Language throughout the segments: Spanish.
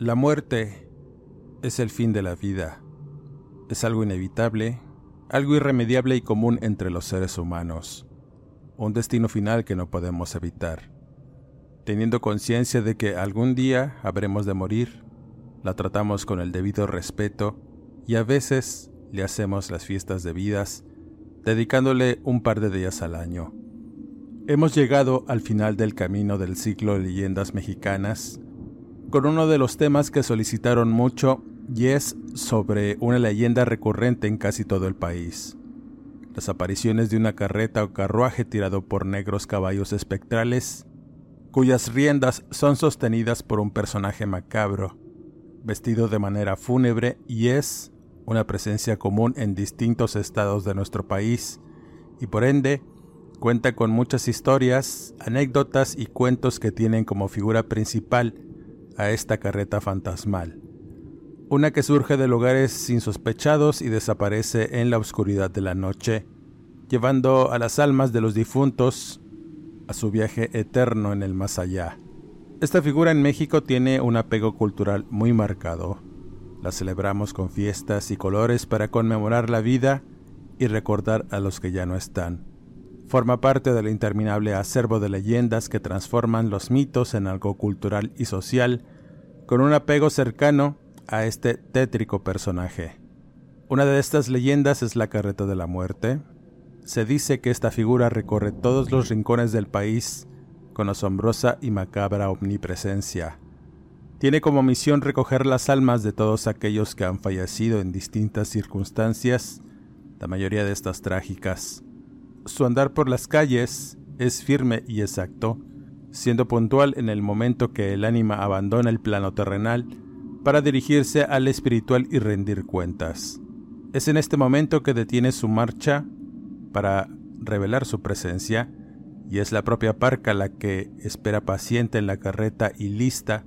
La muerte es el fin de la vida. Es algo inevitable, algo irremediable y común entre los seres humanos. Un destino final que no podemos evitar. Teniendo conciencia de que algún día habremos de morir, la tratamos con el debido respeto y a veces le hacemos las fiestas debidas, dedicándole un par de días al año. Hemos llegado al final del camino del ciclo de leyendas mexicanas con uno de los temas que solicitaron mucho y es sobre una leyenda recurrente en casi todo el país. Las apariciones de una carreta o carruaje tirado por negros caballos espectrales, cuyas riendas son sostenidas por un personaje macabro, vestido de manera fúnebre y es una presencia común en distintos estados de nuestro país y por ende cuenta con muchas historias, anécdotas y cuentos que tienen como figura principal a esta carreta fantasmal, una que surge de lugares insospechados y desaparece en la oscuridad de la noche, llevando a las almas de los difuntos a su viaje eterno en el más allá. Esta figura en México tiene un apego cultural muy marcado. La celebramos con fiestas y colores para conmemorar la vida y recordar a los que ya no están forma parte del interminable acervo de leyendas que transforman los mitos en algo cultural y social, con un apego cercano a este tétrico personaje. Una de estas leyendas es la carreta de la muerte. Se dice que esta figura recorre todos los rincones del país con asombrosa y macabra omnipresencia. Tiene como misión recoger las almas de todos aquellos que han fallecido en distintas circunstancias, la mayoría de estas trágicas su andar por las calles es firme y exacto, siendo puntual en el momento que el ánima abandona el plano terrenal para dirigirse al espiritual y rendir cuentas. Es en este momento que detiene su marcha para revelar su presencia, y es la propia parca la que espera paciente en la carreta y lista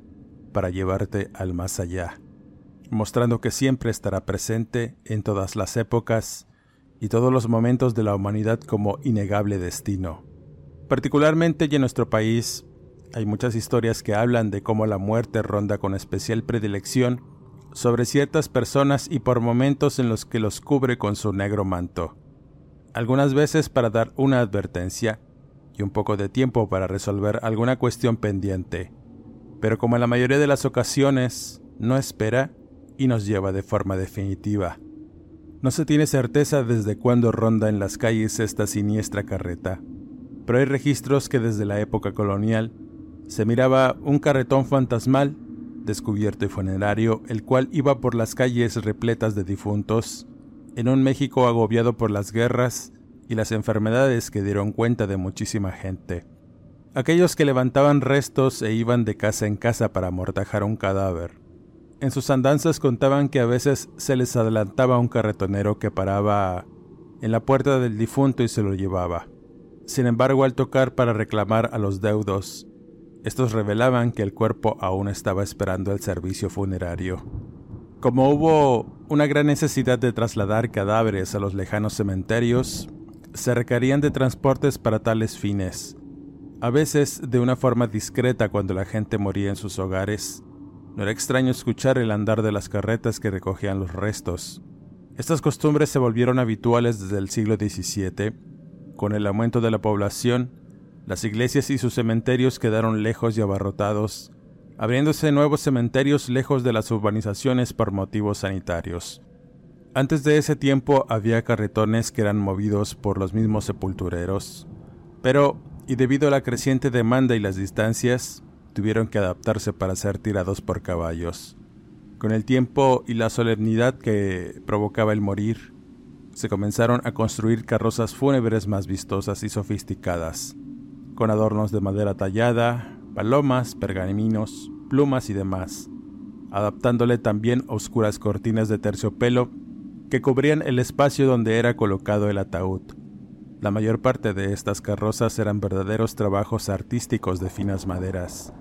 para llevarte al más allá, mostrando que siempre estará presente en todas las épocas y todos los momentos de la humanidad como innegable destino. Particularmente en nuestro país hay muchas historias que hablan de cómo la muerte ronda con especial predilección sobre ciertas personas y por momentos en los que los cubre con su negro manto. Algunas veces para dar una advertencia y un poco de tiempo para resolver alguna cuestión pendiente, pero como en la mayoría de las ocasiones, no espera y nos lleva de forma definitiva. No se tiene certeza desde cuándo ronda en las calles esta siniestra carreta, pero hay registros que desde la época colonial se miraba un carretón fantasmal, descubierto y funerario, el cual iba por las calles repletas de difuntos, en un México agobiado por las guerras y las enfermedades que dieron cuenta de muchísima gente. Aquellos que levantaban restos e iban de casa en casa para amortajar un cadáver, en sus andanzas contaban que a veces se les adelantaba un carretonero que paraba en la puerta del difunto y se lo llevaba. Sin embargo, al tocar para reclamar a los deudos, estos revelaban que el cuerpo aún estaba esperando el servicio funerario. Como hubo una gran necesidad de trasladar cadáveres a los lejanos cementerios, se requerían de transportes para tales fines, a veces de una forma discreta cuando la gente moría en sus hogares, no era extraño escuchar el andar de las carretas que recogían los restos. Estas costumbres se volvieron habituales desde el siglo XVII. Con el aumento de la población, las iglesias y sus cementerios quedaron lejos y abarrotados, abriéndose nuevos cementerios lejos de las urbanizaciones por motivos sanitarios. Antes de ese tiempo había carretones que eran movidos por los mismos sepultureros, pero, y debido a la creciente demanda y las distancias, tuvieron que adaptarse para ser tirados por caballos. Con el tiempo y la solemnidad que provocaba el morir, se comenzaron a construir carrozas fúnebres más vistosas y sofisticadas, con adornos de madera tallada, palomas, pergaminos, plumas y demás, adaptándole también oscuras cortinas de terciopelo que cubrían el espacio donde era colocado el ataúd. La mayor parte de estas carrozas eran verdaderos trabajos artísticos de finas maderas.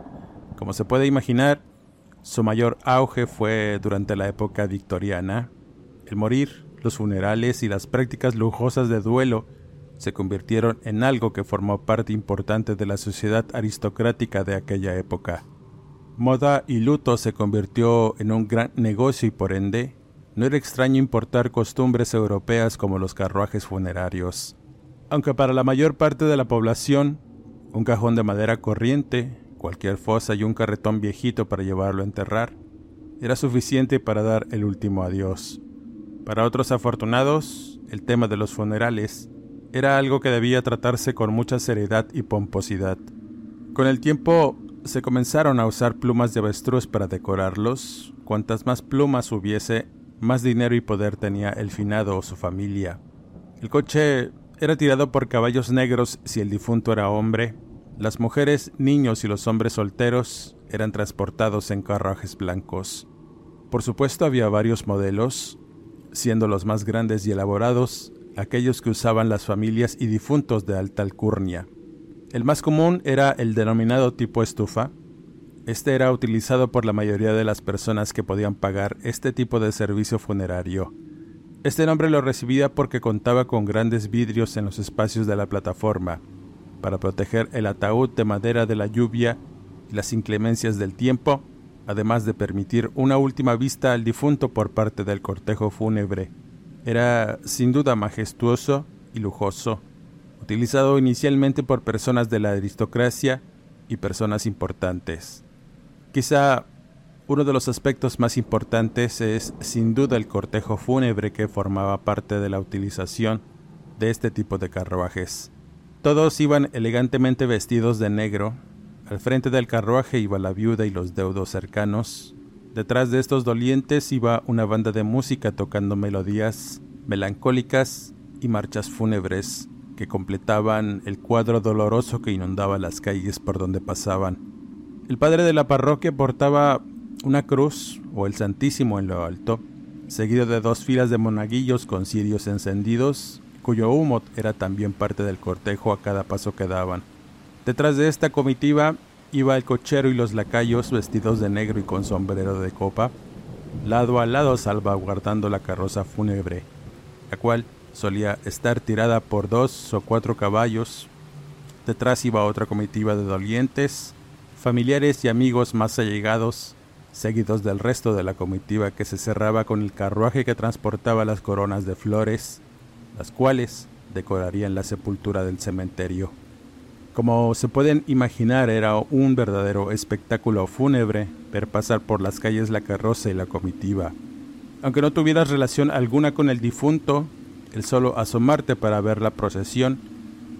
Como se puede imaginar, su mayor auge fue durante la época victoriana. El morir, los funerales y las prácticas lujosas de duelo se convirtieron en algo que formó parte importante de la sociedad aristocrática de aquella época. Moda y luto se convirtió en un gran negocio y por ende no era extraño importar costumbres europeas como los carruajes funerarios. Aunque para la mayor parte de la población, un cajón de madera corriente, cualquier fosa y un carretón viejito para llevarlo a enterrar, era suficiente para dar el último adiós. Para otros afortunados, el tema de los funerales era algo que debía tratarse con mucha seriedad y pomposidad. Con el tiempo se comenzaron a usar plumas de avestruz para decorarlos. Cuantas más plumas hubiese, más dinero y poder tenía el finado o su familia. El coche era tirado por caballos negros si el difunto era hombre. Las mujeres, niños y los hombres solteros eran transportados en carruajes blancos. Por supuesto había varios modelos, siendo los más grandes y elaborados aquellos que usaban las familias y difuntos de alta alcurnia. El más común era el denominado tipo estufa. Este era utilizado por la mayoría de las personas que podían pagar este tipo de servicio funerario. Este nombre lo recibía porque contaba con grandes vidrios en los espacios de la plataforma, para proteger el ataúd de madera de la lluvia y las inclemencias del tiempo, además de permitir una última vista al difunto por parte del cortejo fúnebre. Era sin duda majestuoso y lujoso, utilizado inicialmente por personas de la aristocracia y personas importantes. Quizá uno de los aspectos más importantes es sin duda el cortejo fúnebre que formaba parte de la utilización de este tipo de carruajes. Todos iban elegantemente vestidos de negro. Al frente del carruaje iba la viuda y los deudos cercanos, Detrás de estos dolientes iba una banda de música tocando melodías melancólicas y marchas fúnebres que completaban el cuadro doloroso que inundaba las calles por donde pasaban. El padre de la parroquia portaba una cruz o el Santísimo en lo alto, seguido de dos filas de monaguillos con cirios encendidos, cuyo humo era también parte del cortejo a cada paso que daban. Detrás de esta comitiva iba el cochero y los lacayos vestidos de negro y con sombrero de copa, lado a lado salvaguardando la carroza fúnebre, la cual solía estar tirada por dos o cuatro caballos. Detrás iba otra comitiva de dolientes, familiares y amigos más allegados, seguidos del resto de la comitiva que se cerraba con el carruaje que transportaba las coronas de flores, las cuales decorarían la sepultura del cementerio. Como se pueden imaginar, era un verdadero espectáculo fúnebre ver pasar por las calles la carroza y la comitiva. Aunque no tuvieras relación alguna con el difunto, el solo asomarte para ver la procesión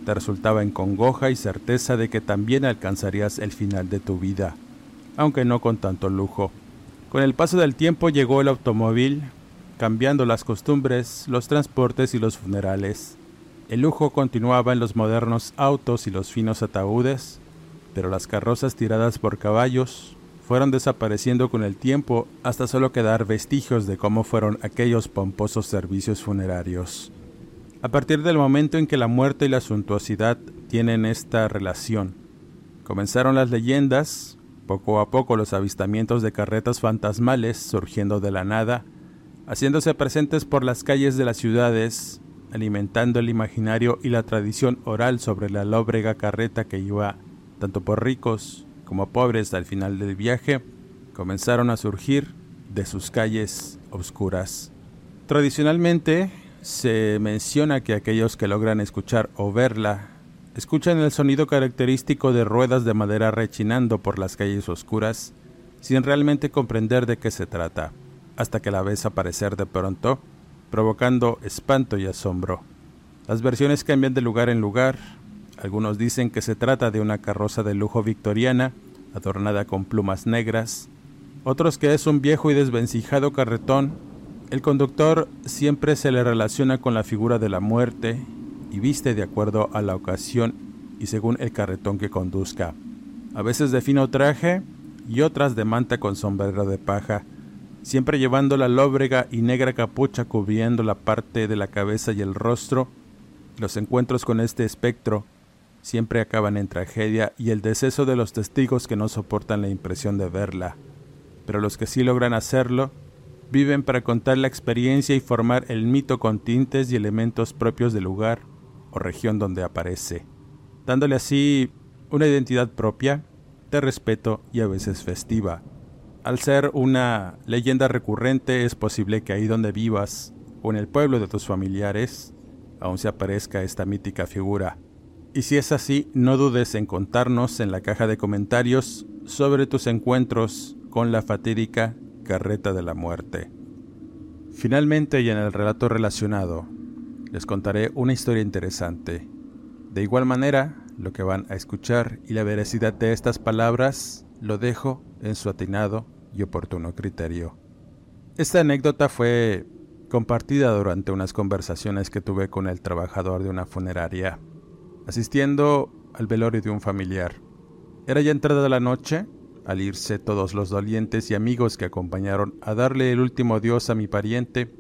te resultaba en congoja y certeza de que también alcanzarías el final de tu vida, aunque no con tanto lujo. Con el paso del tiempo llegó el automóvil, cambiando las costumbres, los transportes y los funerales. El lujo continuaba en los modernos autos y los finos ataúdes, pero las carrozas tiradas por caballos fueron desapareciendo con el tiempo hasta solo quedar vestigios de cómo fueron aquellos pomposos servicios funerarios. A partir del momento en que la muerte y la suntuosidad tienen esta relación, comenzaron las leyendas, poco a poco los avistamientos de carretas fantasmales surgiendo de la nada, haciéndose presentes por las calles de las ciudades alimentando el imaginario y la tradición oral sobre la lóbrega carreta que iba tanto por ricos como pobres al final del viaje, comenzaron a surgir de sus calles oscuras. Tradicionalmente se menciona que aquellos que logran escuchar o verla escuchan el sonido característico de ruedas de madera rechinando por las calles oscuras sin realmente comprender de qué se trata, hasta que la ves aparecer de pronto, provocando espanto y asombro. Las versiones cambian de lugar en lugar. Algunos dicen que se trata de una carroza de lujo victoriana, adornada con plumas negras. Otros que es un viejo y desvencijado carretón. El conductor siempre se le relaciona con la figura de la muerte y viste de acuerdo a la ocasión y según el carretón que conduzca. A veces de fino traje y otras de manta con sombrero de paja, siempre llevando la lóbrega y negra capucha cubriendo la parte de la cabeza y el rostro los encuentros con este espectro siempre acaban en tragedia y el deceso de los testigos que no soportan la impresión de verla. Pero los que sí logran hacerlo viven para contar la experiencia y formar el mito con tintes y elementos propios del lugar o región donde aparece, dándole así una identidad propia, de respeto y a veces festiva. Al ser una leyenda recurrente es posible que ahí donde vivas o en el pueblo de tus familiares aún se aparezca esta mítica figura. Y si es así, no dudes en contarnos en la caja de comentarios sobre tus encuentros con la fatídica carreta de la muerte. Finalmente y en el relato relacionado, les contaré una historia interesante. De igual manera, lo que van a escuchar y la veracidad de estas palabras lo dejo en su atinado y oportuno criterio. Esta anécdota fue compartida durante unas conversaciones que tuve con el trabajador de una funeraria, asistiendo al velorio de un familiar. Era ya entrada la noche, al irse todos los dolientes y amigos que acompañaron a darle el último adiós a mi pariente,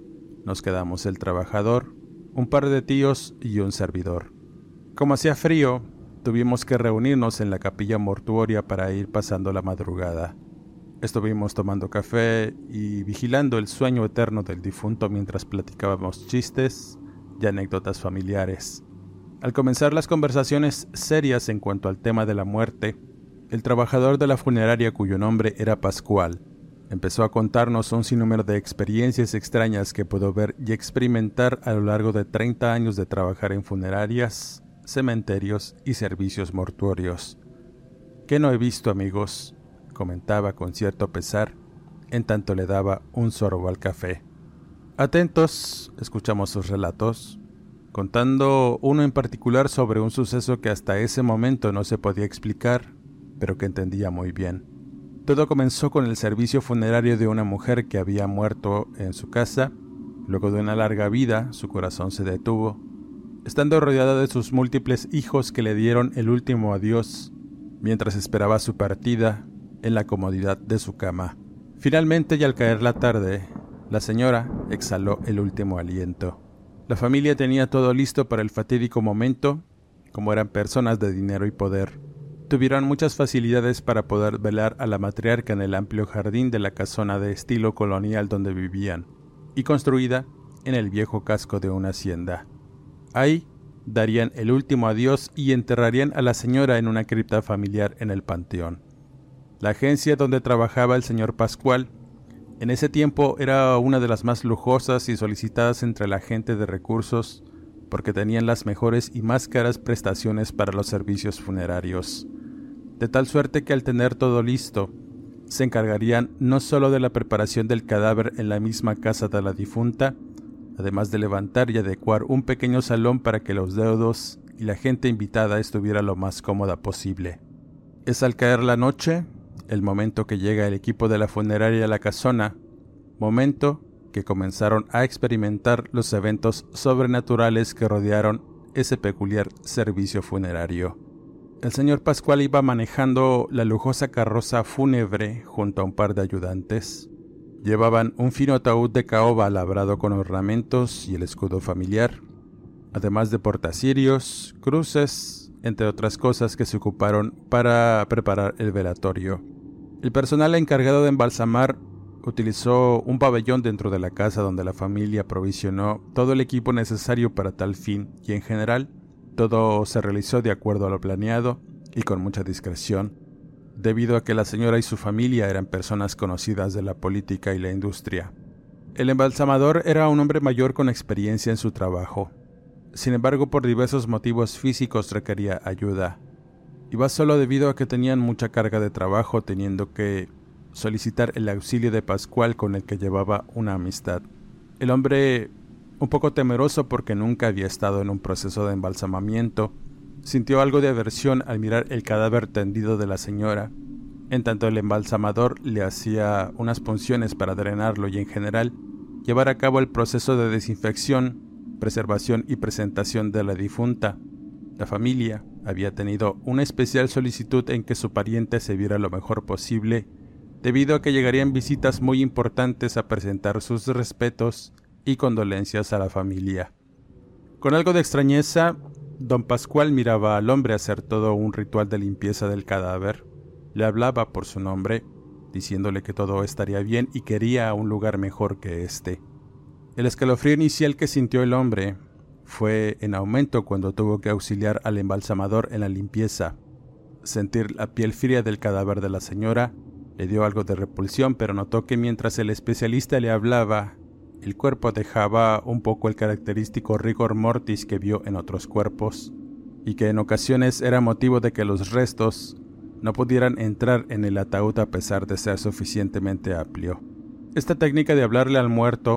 nos quedamos el trabajador, un par de tíos y un servidor. Como hacía frío, tuvimos que reunirnos en la capilla mortuoria para ir pasando la madrugada. Estuvimos tomando café y vigilando el sueño eterno del difunto mientras platicábamos chistes y anécdotas familiares. Al comenzar las conversaciones serias en cuanto al tema de la muerte, el trabajador de la funeraria cuyo nombre era Pascual empezó a contarnos un sinnúmero de experiencias extrañas que pudo ver y experimentar a lo largo de 30 años de trabajar en funerarias, cementerios y servicios mortuorios. ¿Qué no he visto, amigos? Comentaba con cierto pesar, en tanto le daba un sorbo al café. Atentos, escuchamos sus relatos, contando uno en particular sobre un suceso que hasta ese momento no se podía explicar, pero que entendía muy bien. Todo comenzó con el servicio funerario de una mujer que había muerto en su casa. Luego de una larga vida, su corazón se detuvo, estando rodeada de sus múltiples hijos que le dieron el último adiós mientras esperaba su partida en la comodidad de su cama. Finalmente, y al caer la tarde, la señora exhaló el último aliento. La familia tenía todo listo para el fatídico momento, como eran personas de dinero y poder. Tuvieron muchas facilidades para poder velar a la matriarca en el amplio jardín de la casona de estilo colonial donde vivían, y construida en el viejo casco de una hacienda. Ahí darían el último adiós y enterrarían a la señora en una cripta familiar en el panteón. La agencia donde trabajaba el señor Pascual en ese tiempo era una de las más lujosas y solicitadas entre la gente de recursos porque tenían las mejores y más caras prestaciones para los servicios funerarios. De tal suerte que al tener todo listo, se encargarían no solo de la preparación del cadáver en la misma casa de la difunta, además de levantar y adecuar un pequeño salón para que los deudos y la gente invitada estuviera lo más cómoda posible. Es al caer la noche el momento que llega el equipo de la funeraria a la casona, momento que comenzaron a experimentar los eventos sobrenaturales que rodearon ese peculiar servicio funerario. El señor Pascual iba manejando la lujosa carroza fúnebre junto a un par de ayudantes. Llevaban un fino ataúd de caoba labrado con ornamentos y el escudo familiar, además de portacirios, cruces, entre otras cosas que se ocuparon para preparar el velatorio. El personal encargado de embalsamar utilizó un pabellón dentro de la casa donde la familia provisionó todo el equipo necesario para tal fin y en general todo se realizó de acuerdo a lo planeado y con mucha discreción, debido a que la señora y su familia eran personas conocidas de la política y la industria. El embalsamador era un hombre mayor con experiencia en su trabajo. Sin embargo, por diversos motivos físicos requería ayuda, Iba solo debido a que tenían mucha carga de trabajo teniendo que solicitar el auxilio de Pascual con el que llevaba una amistad. El hombre, un poco temeroso porque nunca había estado en un proceso de embalsamamiento, sintió algo de aversión al mirar el cadáver tendido de la señora, en tanto el embalsamador le hacía unas punciones para drenarlo y en general llevar a cabo el proceso de desinfección, preservación y presentación de la difunta. La familia había tenido una especial solicitud en que su pariente se viera lo mejor posible, debido a que llegarían visitas muy importantes a presentar sus respetos y condolencias a la familia. Con algo de extrañeza, don Pascual miraba al hombre hacer todo un ritual de limpieza del cadáver. Le hablaba por su nombre, diciéndole que todo estaría bien y quería un lugar mejor que este. El escalofrío inicial que sintió el hombre fue en aumento cuando tuvo que auxiliar al embalsamador en la limpieza. Sentir la piel fría del cadáver de la señora le dio algo de repulsión, pero notó que mientras el especialista le hablaba, el cuerpo dejaba un poco el característico rigor mortis que vio en otros cuerpos, y que en ocasiones era motivo de que los restos no pudieran entrar en el ataúd a pesar de ser suficientemente amplio. Esta técnica de hablarle al muerto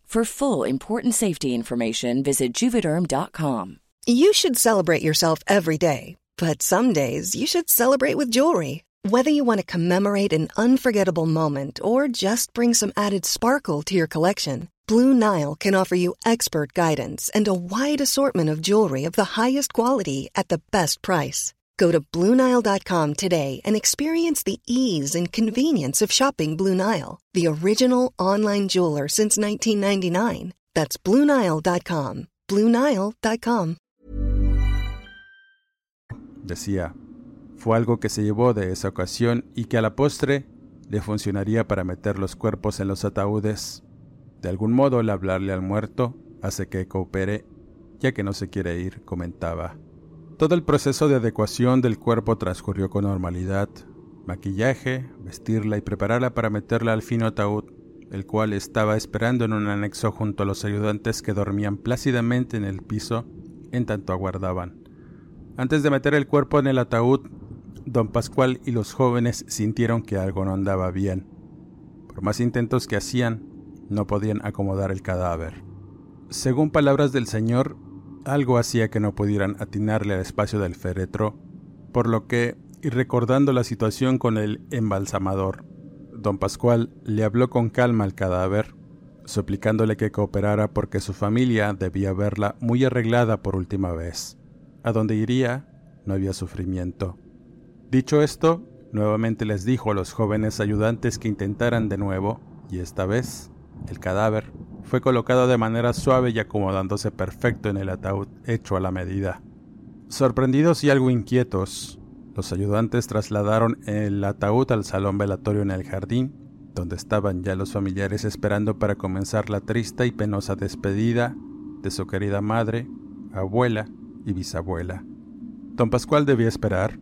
For full important safety information, visit juvederm.com. You should celebrate yourself every day, but some days you should celebrate with jewelry. Whether you want to commemorate an unforgettable moment or just bring some added sparkle to your collection, Blue Nile can offer you expert guidance and a wide assortment of jewelry of the highest quality at the best price. Go to BlueNile.com today and experience the ease and convenience of shopping Blue Nile, the original online jeweler since 1999. That's BlueNile.com. BlueNile.com. Decía, fue algo que se llevó de esa ocasión y que a la postre le funcionaría para meter los cuerpos en los ataúdes. De algún modo el hablarle al muerto hace que coopere, ya que no se quiere ir, comentaba. Todo el proceso de adecuación del cuerpo transcurrió con normalidad. Maquillaje, vestirla y prepararla para meterla al fino ataúd, el cual estaba esperando en un anexo junto a los ayudantes que dormían plácidamente en el piso en tanto aguardaban. Antes de meter el cuerpo en el ataúd, don Pascual y los jóvenes sintieron que algo no andaba bien. Por más intentos que hacían, no podían acomodar el cadáver. Según palabras del señor, algo hacía que no pudieran atinarle al espacio del féretro, por lo que, y recordando la situación con el embalsamador, don Pascual le habló con calma al cadáver, suplicándole que cooperara porque su familia debía verla muy arreglada por última vez. A donde iría no había sufrimiento. Dicho esto, nuevamente les dijo a los jóvenes ayudantes que intentaran de nuevo, y esta vez el cadáver fue colocado de manera suave y acomodándose perfecto en el ataúd hecho a la medida. Sorprendidos y algo inquietos, los ayudantes trasladaron el ataúd al salón velatorio en el jardín, donde estaban ya los familiares esperando para comenzar la triste y penosa despedida de su querida madre, abuela y bisabuela. Don Pascual debía esperar.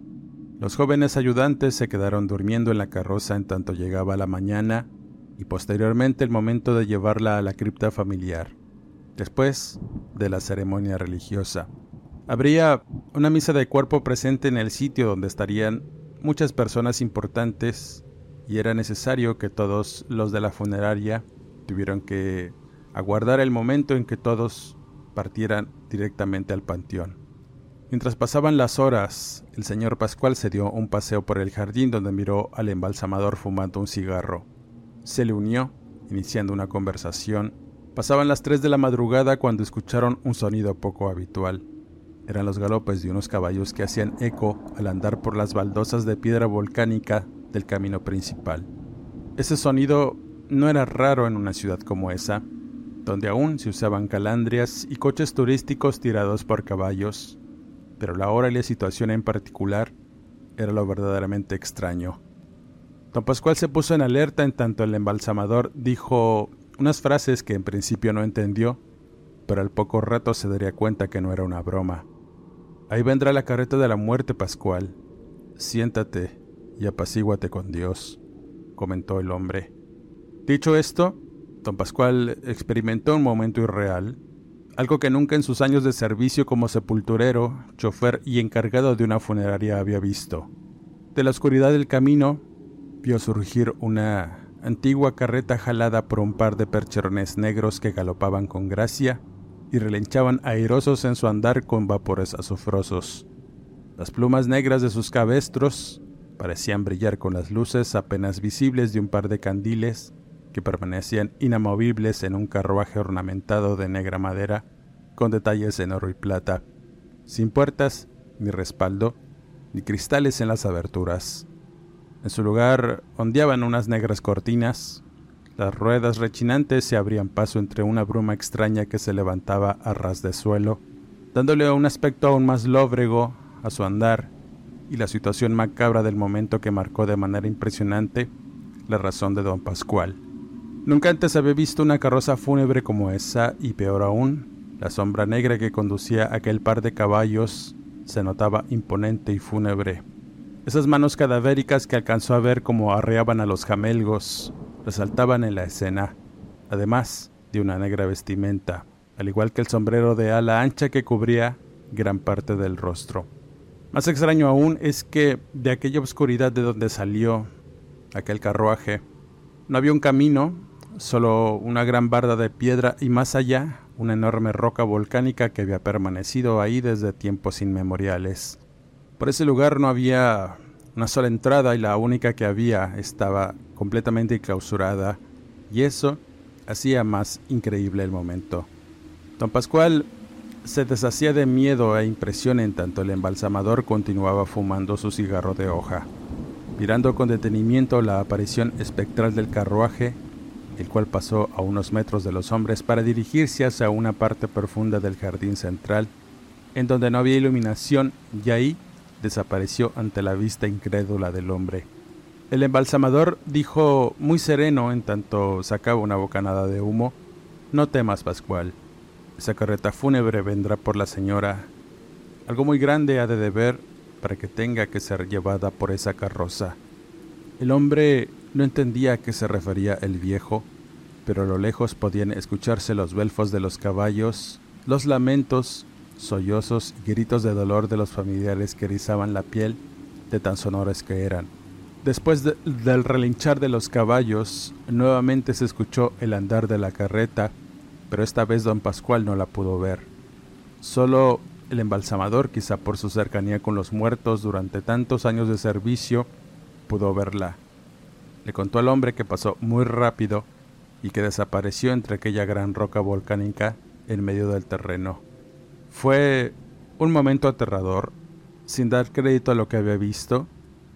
Los jóvenes ayudantes se quedaron durmiendo en la carroza en tanto llegaba la mañana y posteriormente el momento de llevarla a la cripta familiar, después de la ceremonia religiosa. Habría una misa de cuerpo presente en el sitio donde estarían muchas personas importantes y era necesario que todos los de la funeraria tuvieron que aguardar el momento en que todos partieran directamente al panteón. Mientras pasaban las horas, el señor Pascual se dio un paseo por el jardín donde miró al embalsamador fumando un cigarro. Se le unió, iniciando una conversación. Pasaban las tres de la madrugada cuando escucharon un sonido poco habitual. Eran los galopes de unos caballos que hacían eco al andar por las baldosas de piedra volcánica del camino principal. Ese sonido no era raro en una ciudad como esa, donde aún se usaban calandrias y coches turísticos tirados por caballos, pero la hora y la situación en particular era lo verdaderamente extraño. Don Pascual se puso en alerta en tanto el embalsamador dijo unas frases que en principio no entendió, pero al poco rato se daría cuenta que no era una broma. Ahí vendrá la carreta de la muerte, Pascual. Siéntate y apacíguate con Dios, comentó el hombre. Dicho esto, don Pascual experimentó un momento irreal, algo que nunca en sus años de servicio como sepulturero, chofer y encargado de una funeraria había visto. De la oscuridad del camino, vio surgir una antigua carreta jalada por un par de percherones negros que galopaban con gracia y relinchaban airosos en su andar con vapores azufrosos. Las plumas negras de sus cabestros parecían brillar con las luces apenas visibles de un par de candiles que permanecían inamovibles en un carruaje ornamentado de negra madera con detalles en oro y plata, sin puertas, ni respaldo, ni cristales en las aberturas. En su lugar ondeaban unas negras cortinas, las ruedas rechinantes se abrían paso entre una bruma extraña que se levantaba a ras de suelo, dándole un aspecto aún más lóbrego a su andar y la situación macabra del momento que marcó de manera impresionante la razón de don Pascual. Nunca antes había visto una carroza fúnebre como esa y peor aún, la sombra negra que conducía aquel par de caballos se notaba imponente y fúnebre. Esas manos cadavéricas que alcanzó a ver como arreaban a los jamelgos, resaltaban en la escena, además de una negra vestimenta, al igual que el sombrero de ala ancha que cubría gran parte del rostro. Más extraño aún es que de aquella oscuridad de donde salió aquel carruaje, no había un camino, solo una gran barda de piedra y más allá una enorme roca volcánica que había permanecido ahí desde tiempos inmemoriales. Por ese lugar no había una sola entrada y la única que había estaba completamente clausurada, y eso hacía más increíble el momento. Don Pascual se deshacía de miedo e impresión en tanto el embalsamador continuaba fumando su cigarro de hoja, mirando con detenimiento la aparición espectral del carruaje, el cual pasó a unos metros de los hombres para dirigirse hacia una parte profunda del jardín central, en donde no había iluminación, y ahí desapareció ante la vista incrédula del hombre. El embalsamador dijo muy sereno en tanto sacaba una bocanada de humo, No temas, Pascual. Esa carreta fúnebre vendrá por la señora. Algo muy grande ha de deber para que tenga que ser llevada por esa carroza. El hombre no entendía a qué se refería el viejo, pero a lo lejos podían escucharse los belfos de los caballos, los lamentos, sollozos y gritos de dolor de los familiares que erizaban la piel de tan sonores que eran. Después del relinchar de los caballos, nuevamente se escuchó el andar de la carreta, pero esta vez don Pascual no la pudo ver. Solo el embalsamador, quizá por su cercanía con los muertos durante tantos años de servicio, pudo verla. Le contó al hombre que pasó muy rápido y que desapareció entre aquella gran roca volcánica en medio del terreno. Fue un momento aterrador. Sin dar crédito a lo que había visto,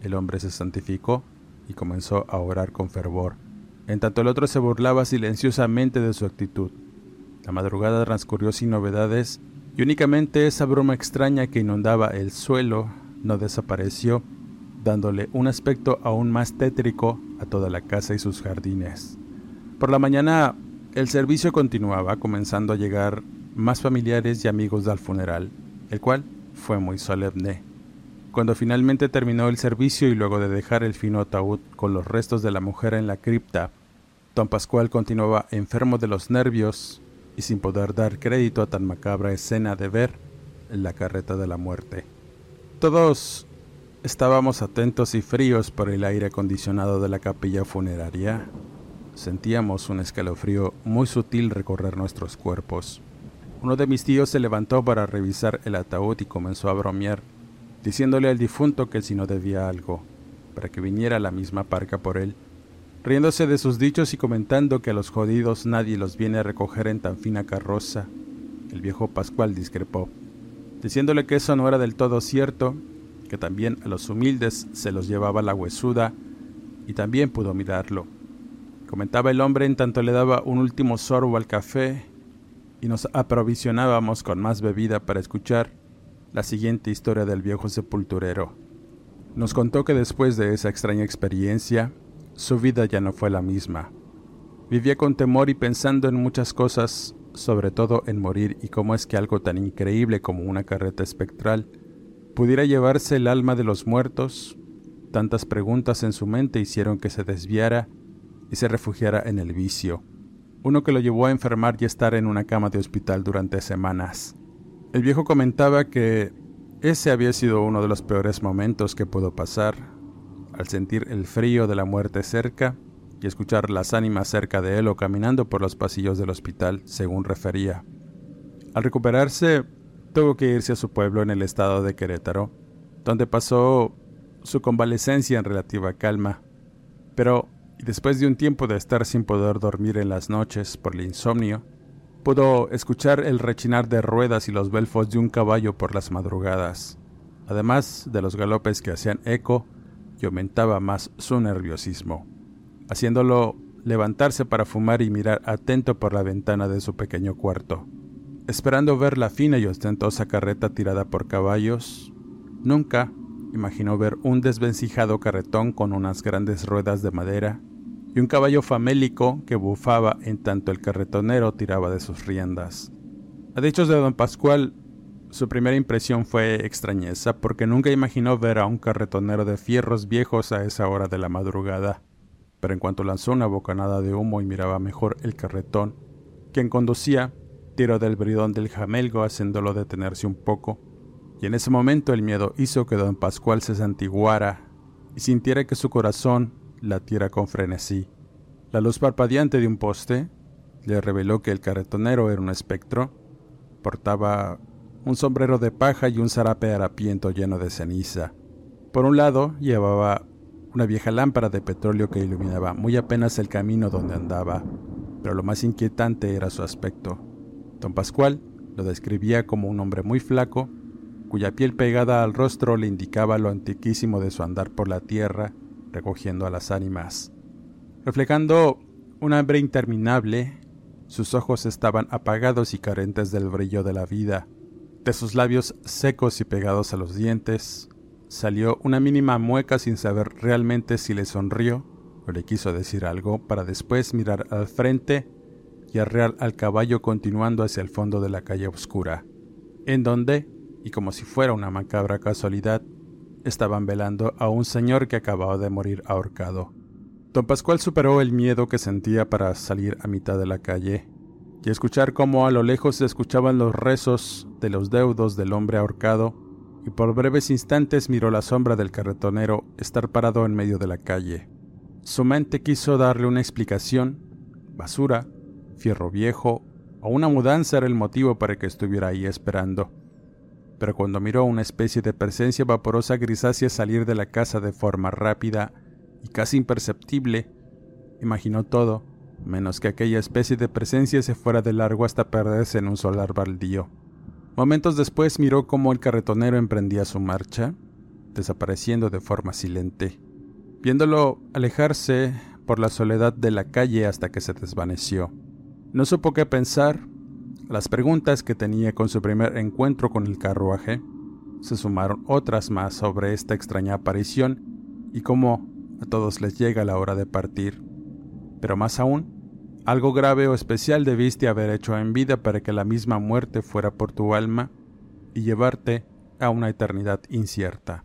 el hombre se santificó y comenzó a orar con fervor, en tanto el otro se burlaba silenciosamente de su actitud. La madrugada transcurrió sin novedades y únicamente esa bruma extraña que inundaba el suelo no desapareció, dándole un aspecto aún más tétrico a toda la casa y sus jardines. Por la mañana el servicio continuaba, comenzando a llegar más familiares y amigos del funeral, el cual fue muy solemne. Cuando finalmente terminó el servicio y luego de dejar el fino ataúd con los restos de la mujer en la cripta, don Pascual continuaba enfermo de los nervios y sin poder dar crédito a tan macabra escena de ver la carreta de la muerte. Todos estábamos atentos y fríos por el aire acondicionado de la capilla funeraria. Sentíamos un escalofrío muy sutil recorrer nuestros cuerpos. Uno de mis tíos se levantó para revisar el ataúd y comenzó a bromear, diciéndole al difunto que si no debía algo, para que viniera la misma parca por él, riéndose de sus dichos y comentando que a los jodidos nadie los viene a recoger en tan fina carroza. El viejo Pascual discrepó, diciéndole que eso no era del todo cierto, que también a los humildes se los llevaba la huesuda, y también pudo mirarlo. Comentaba el hombre en tanto le daba un último sorbo al café y nos aprovisionábamos con más bebida para escuchar la siguiente historia del viejo sepulturero. Nos contó que después de esa extraña experiencia, su vida ya no fue la misma. Vivía con temor y pensando en muchas cosas, sobre todo en morir y cómo es que algo tan increíble como una carreta espectral pudiera llevarse el alma de los muertos. Tantas preguntas en su mente hicieron que se desviara y se refugiara en el vicio uno que lo llevó a enfermar y estar en una cama de hospital durante semanas. El viejo comentaba que ese había sido uno de los peores momentos que pudo pasar, al sentir el frío de la muerte cerca y escuchar las ánimas cerca de él o caminando por los pasillos del hospital, según refería. Al recuperarse, tuvo que irse a su pueblo en el estado de Querétaro, donde pasó su convalecencia en relativa calma, pero después de un tiempo de estar sin poder dormir en las noches por el insomnio, pudo escuchar el rechinar de ruedas y los belfos de un caballo por las madrugadas, además de los galopes que hacían eco y aumentaba más su nerviosismo, haciéndolo levantarse para fumar y mirar atento por la ventana de su pequeño cuarto. Esperando ver la fina y ostentosa carreta tirada por caballos, nunca imaginó ver un desvencijado carretón con unas grandes ruedas de madera y un caballo famélico que bufaba en tanto el carretonero tiraba de sus riendas. A dichos de don Pascual, su primera impresión fue extrañeza porque nunca imaginó ver a un carretonero de fierros viejos a esa hora de la madrugada. Pero en cuanto lanzó una bocanada de humo y miraba mejor el carretón, quien conducía, tiró del bridón del jamelgo haciéndolo detenerse un poco y en ese momento el miedo hizo que don Pascual se santiguara y sintiera que su corazón latiera con frenesí. La luz parpadeante de un poste le reveló que el carretonero era un espectro. Portaba un sombrero de paja y un zarape harapiento lleno de ceniza. Por un lado llevaba una vieja lámpara de petróleo que iluminaba muy apenas el camino donde andaba, pero lo más inquietante era su aspecto. Don Pascual lo describía como un hombre muy flaco, cuya piel pegada al rostro le indicaba lo antiquísimo de su andar por la tierra, recogiendo a las ánimas. Reflejando un hambre interminable, sus ojos estaban apagados y carentes del brillo de la vida. De sus labios secos y pegados a los dientes, salió una mínima mueca sin saber realmente si le sonrió o le quiso decir algo, para después mirar al frente y arrear al caballo continuando hacia el fondo de la calle oscura, en donde y como si fuera una macabra casualidad, estaban velando a un señor que acababa de morir ahorcado. Don Pascual superó el miedo que sentía para salir a mitad de la calle y escuchar cómo a lo lejos se escuchaban los rezos de los deudos del hombre ahorcado, y por breves instantes miró la sombra del carretonero estar parado en medio de la calle. Su mente quiso darle una explicación. Basura, fierro viejo o una mudanza era el motivo para que estuviera ahí esperando pero cuando miró una especie de presencia vaporosa grisácea salir de la casa de forma rápida y casi imperceptible, imaginó todo, menos que aquella especie de presencia se fuera de largo hasta perderse en un solar baldío. Momentos después miró cómo el carretonero emprendía su marcha, desapareciendo de forma silente, viéndolo alejarse por la soledad de la calle hasta que se desvaneció. No supo qué pensar las preguntas que tenía con su primer encuentro con el carruaje, se sumaron otras más sobre esta extraña aparición y cómo a todos les llega la hora de partir. Pero más aún, algo grave o especial debiste haber hecho en vida para que la misma muerte fuera por tu alma y llevarte a una eternidad incierta.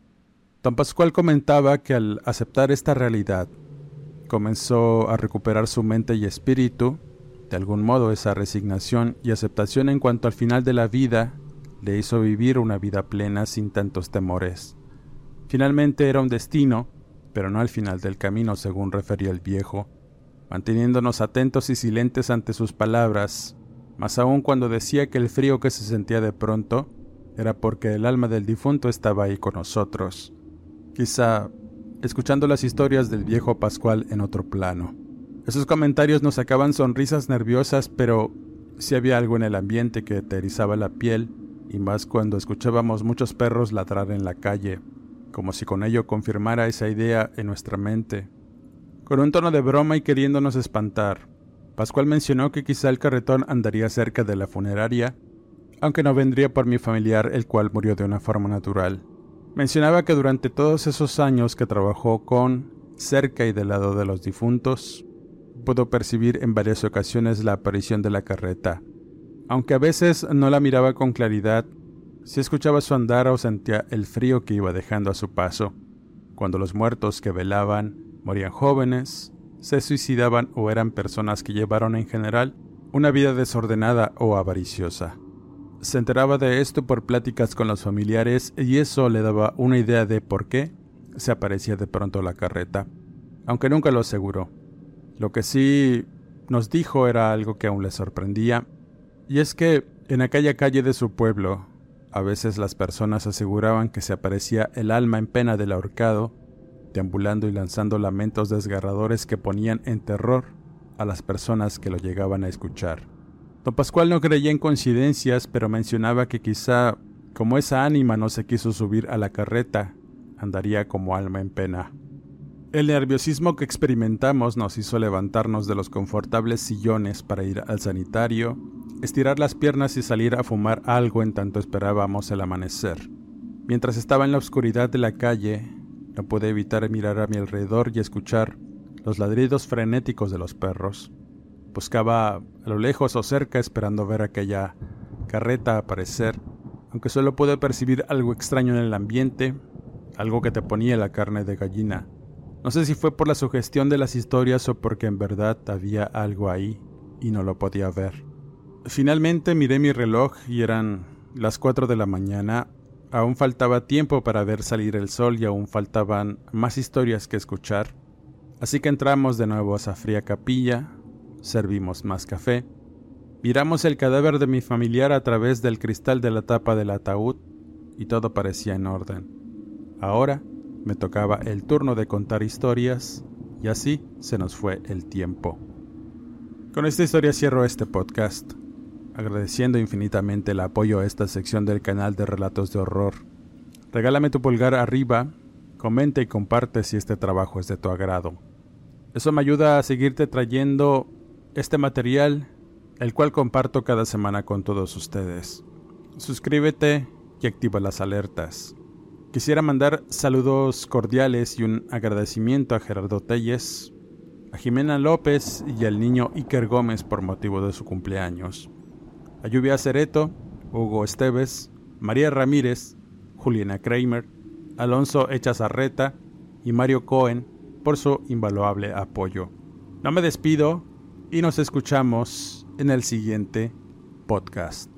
Don Pascual comentaba que al aceptar esta realidad, comenzó a recuperar su mente y espíritu de algún modo esa resignación y aceptación en cuanto al final de la vida le hizo vivir una vida plena sin tantos temores. Finalmente era un destino, pero no al final del camino según refería el viejo, manteniéndonos atentos y silentes ante sus palabras, más aún cuando decía que el frío que se sentía de pronto era porque el alma del difunto estaba ahí con nosotros, quizá escuchando las historias del viejo Pascual en otro plano. Esos comentarios nos sacaban sonrisas nerviosas, pero si había algo en el ambiente que te la piel, y más cuando escuchábamos muchos perros ladrar en la calle, como si con ello confirmara esa idea en nuestra mente. Con un tono de broma y queriéndonos espantar, Pascual mencionó que quizá el carretón andaría cerca de la funeraria, aunque no vendría por mi familiar, el cual murió de una forma natural. Mencionaba que durante todos esos años que trabajó con, cerca y del lado de los difuntos, pudo percibir en varias ocasiones la aparición de la carreta. Aunque a veces no la miraba con claridad, si escuchaba su andar o sentía el frío que iba dejando a su paso. Cuando los muertos que velaban morían jóvenes, se suicidaban o eran personas que llevaron en general una vida desordenada o avariciosa. Se enteraba de esto por pláticas con los familiares y eso le daba una idea de por qué se aparecía de pronto la carreta, aunque nunca lo aseguró. Lo que sí nos dijo era algo que aún le sorprendía, y es que en aquella calle de su pueblo, a veces las personas aseguraban que se aparecía el alma en pena del ahorcado deambulando y lanzando lamentos desgarradores que ponían en terror a las personas que lo llegaban a escuchar. Don Pascual no creía en coincidencias, pero mencionaba que quizá, como esa ánima no se quiso subir a la carreta, andaría como alma en pena. El nerviosismo que experimentamos nos hizo levantarnos de los confortables sillones para ir al sanitario, estirar las piernas y salir a fumar algo en tanto esperábamos el amanecer. Mientras estaba en la oscuridad de la calle, no pude evitar mirar a mi alrededor y escuchar los ladridos frenéticos de los perros. Buscaba a lo lejos o cerca esperando ver aquella carreta aparecer, aunque solo pude percibir algo extraño en el ambiente, algo que te ponía la carne de gallina. No sé si fue por la sugestión de las historias o porque en verdad había algo ahí y no lo podía ver. Finalmente miré mi reloj y eran las 4 de la mañana Aún faltaba tiempo para ver salir el sol y aún faltaban más historias que escuchar, así que entramos de nuevo a esa fría capilla, servimos más café, miramos el cadáver de mi familiar a través del cristal de la tapa del ataúd y todo parecía en orden. Ahora me tocaba el turno de contar historias y así se nos fue el tiempo. Con esta historia cierro este podcast agradeciendo infinitamente el apoyo a esta sección del canal de Relatos de Horror. Regálame tu pulgar arriba, comenta y comparte si este trabajo es de tu agrado. Eso me ayuda a seguirte trayendo este material, el cual comparto cada semana con todos ustedes. Suscríbete y activa las alertas. Quisiera mandar saludos cordiales y un agradecimiento a Gerardo Telles, a Jimena López y al niño Iker Gómez por motivo de su cumpleaños a Lluvia Cereto, Hugo Esteves, María Ramírez, Juliana Kramer, Alonso Echazarreta y Mario Cohen por su invaluable apoyo. No me despido y nos escuchamos en el siguiente podcast.